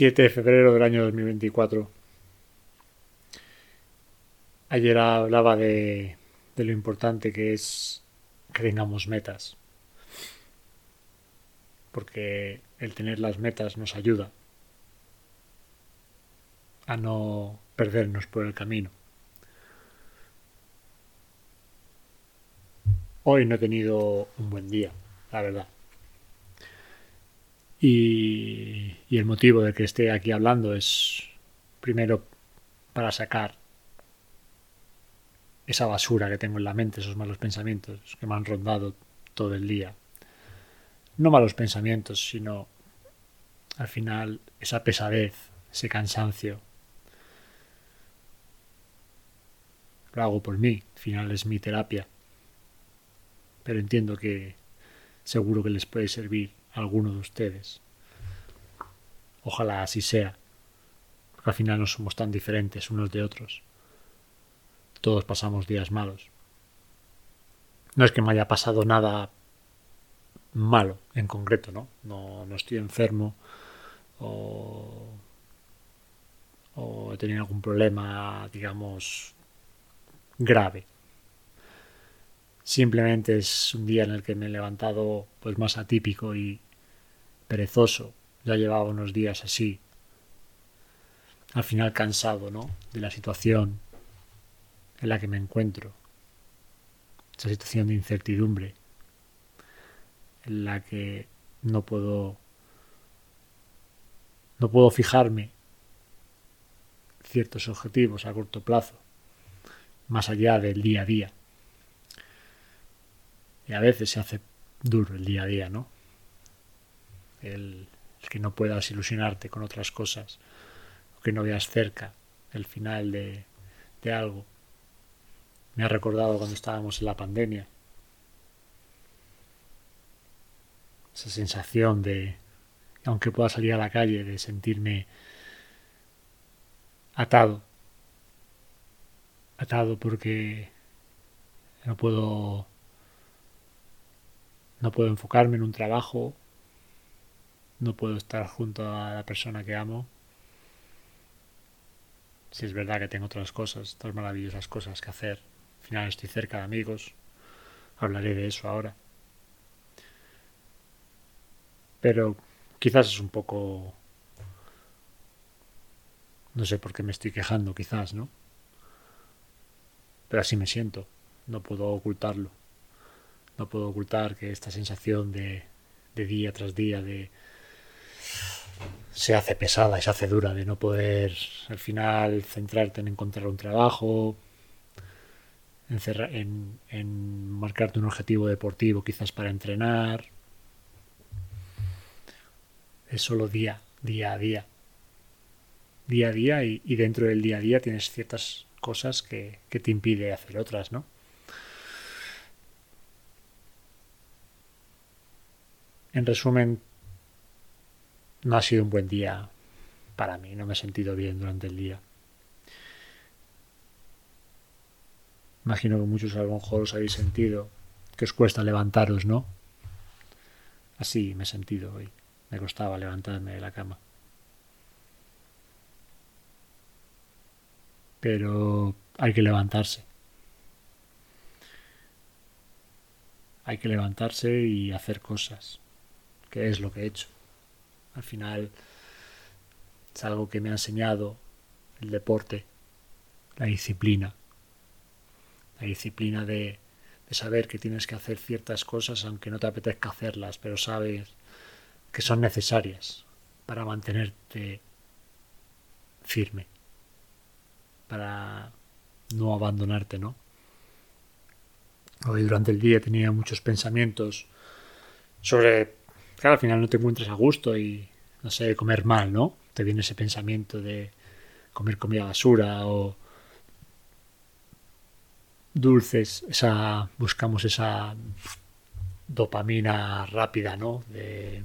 7 de febrero del año 2024. Ayer hablaba de, de lo importante que es que tengamos metas. Porque el tener las metas nos ayuda a no perdernos por el camino. Hoy no he tenido un buen día, la verdad. Y, el motivo de que esté aquí hablando es, primero, para sacar esa basura que tengo en la mente, esos malos pensamientos que me han rondado todo el día. No malos pensamientos, sino al final esa pesadez, ese cansancio. Lo hago por mí, al final es mi terapia. Pero entiendo que seguro que les puede servir alguno de ustedes. Ojalá así sea, porque al final no somos tan diferentes unos de otros. Todos pasamos días malos. No es que me haya pasado nada malo en concreto, ¿no? No, no estoy enfermo o, o he tenido algún problema, digamos, grave. Simplemente es un día en el que me he levantado pues más atípico y perezoso. Ya llevaba unos días así. Al final cansado, ¿no? De la situación en la que me encuentro. Esa situación de incertidumbre en la que no puedo no puedo fijarme ciertos objetivos a corto plazo más allá del día a día y a veces se hace duro el día a día, ¿no? El, que no puedas ilusionarte con otras cosas, o que no veas cerca el final de, de algo. Me ha recordado cuando estábamos en la pandemia. Esa sensación de, aunque pueda salir a la calle, de sentirme atado. Atado porque no puedo no puedo enfocarme en un trabajo, no puedo estar junto a la persona que amo. Si es verdad que tengo otras cosas, otras maravillosas cosas que hacer. Al final estoy cerca de amigos. Hablaré de eso ahora. Pero quizás es un poco... No sé por qué me estoy quejando, quizás, ¿no? Pero así me siento. No puedo ocultarlo. No puedo ocultar que esta sensación de, día tras día de se hace pesada y se hace dura de no poder al final centrarte en encontrar un trabajo, en, en marcarte un objetivo deportivo quizás para entrenar. Es solo día, día a día. Día a día y, dentro del día a día tienes ciertas cosas que, que te impide hacer otras, ¿no? En resumen, no ha sido un buen día para mí, no me he sentido bien durante el día. Imagino que muchos a lo mejor os habéis sentido que os cuesta levantaros, ¿no? Así me he sentido hoy. Me costaba levantarme de la cama. Pero hay que levantarse. Hay que levantarse y hacer cosas que es lo que he hecho. Al final es algo que me ha enseñado el deporte, la disciplina. La disciplina de, de saber que tienes que hacer ciertas cosas aunque no te apetezca hacerlas, pero sabes que son necesarias para mantenerte firme, para no abandonarte, ¿no? Hoy durante el día tenía muchos pensamientos sobre claro, al final no te encuentras a gusto y, no sé, comer mal, ¿no? Te viene ese pensamiento de comer comida basura o dulces, esa buscamos esa dopamina rápida, ¿no? De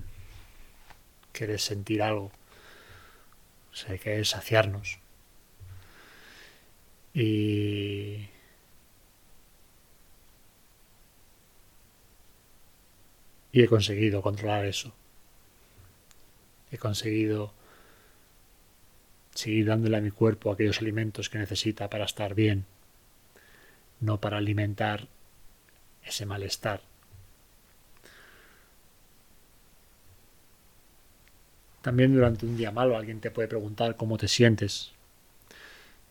querer sentir algo. O sea, hay saciarnos. Y Y he conseguido controlar eso. He conseguido seguir dándole a mi cuerpo aquellos alimentos que necesita para estar bien, no para alimentar ese malestar. También durante un día malo alguien te puede preguntar cómo te sientes.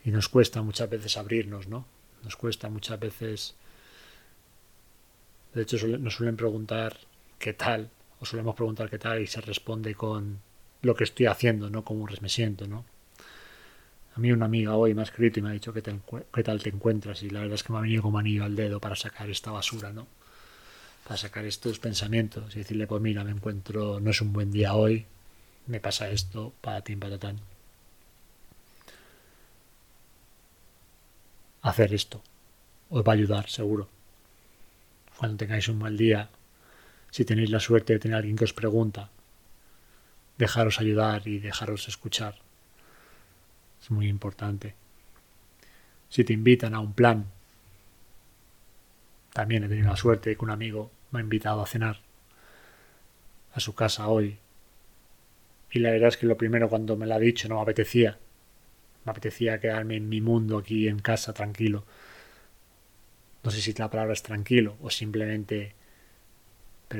Y nos cuesta muchas veces abrirnos, ¿no? Nos cuesta muchas veces... De hecho, nos suelen preguntar qué tal, o solemos preguntar qué tal y se responde con lo que estoy haciendo, no cómo me siento, ¿no? A mí una amiga hoy me ha escrito y me ha dicho qué, tal te encuentras y la verdad es que me ha venido como anillo al dedo para sacar esta basura, ¿no? Para sacar estos pensamientos y decirle, pues mira, me encuentro, no es un buen día hoy, me pasa esto, para ti, para tan. Hacer esto os va a ayudar, seguro. Cuando tengáis un mal día, si tenéis la suerte de tener alguien que os pregunta, dejaros ayudar y dejaros escuchar es muy importante. Si te invitan a un plan, también he tenido la suerte de que un amigo me ha invitado a cenar a su casa hoy. Y la verdad es que lo primero cuando me lo ha dicho no me apetecía. Me apetecía quedarme en mi mundo aquí en casa tranquilo. No sé si la palabra es tranquilo o simplemente...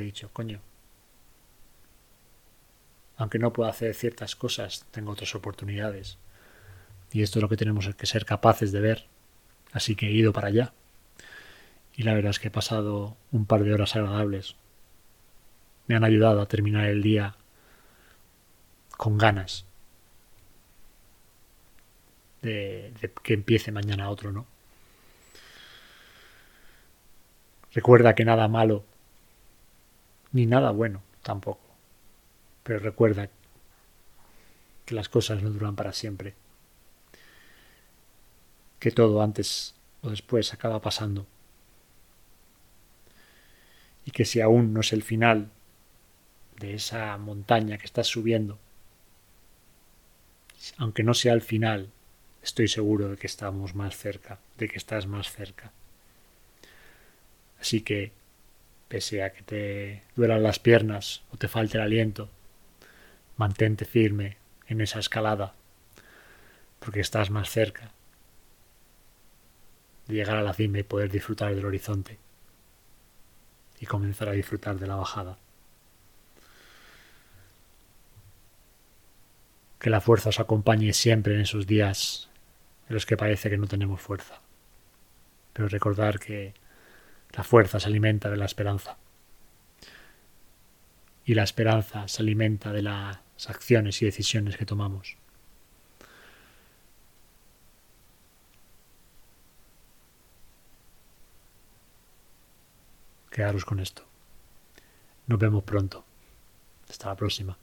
He dicho, coño. Aunque no puedo hacer ciertas cosas, tengo otras oportunidades. Y esto es lo que tenemos que ser capaces de ver. Así que he ido para allá. Y la verdad es que he pasado un par de horas agradables. Me han ayudado a terminar el día con ganas de, que empiece mañana otro, ¿no? Recuerda que nada malo, ni nada bueno tampoco. Pero recuerda que las cosas no duran para siempre que todo antes o después acaba pasando. Y que si aún no es el final de esa montaña que estás subiendo, aunque no sea el final, estoy seguro de que estamos más cerca, de que estás más cerca. Así que, pese a que te duelan las piernas o te falte el aliento, mantente firme en esa escalada, porque estás más cerca de llegar a la cima y poder disfrutar del horizonte y comenzar a disfrutar de la bajada. Que la fuerza os acompañe siempre en esos días en los que parece que no tenemos fuerza. Pero recordar que la fuerza se alimenta de la esperanza. Y la esperanza se alimenta de las acciones y decisiones que tomamos. quedaros con esto. Nos vemos pronto. Hasta la próxima.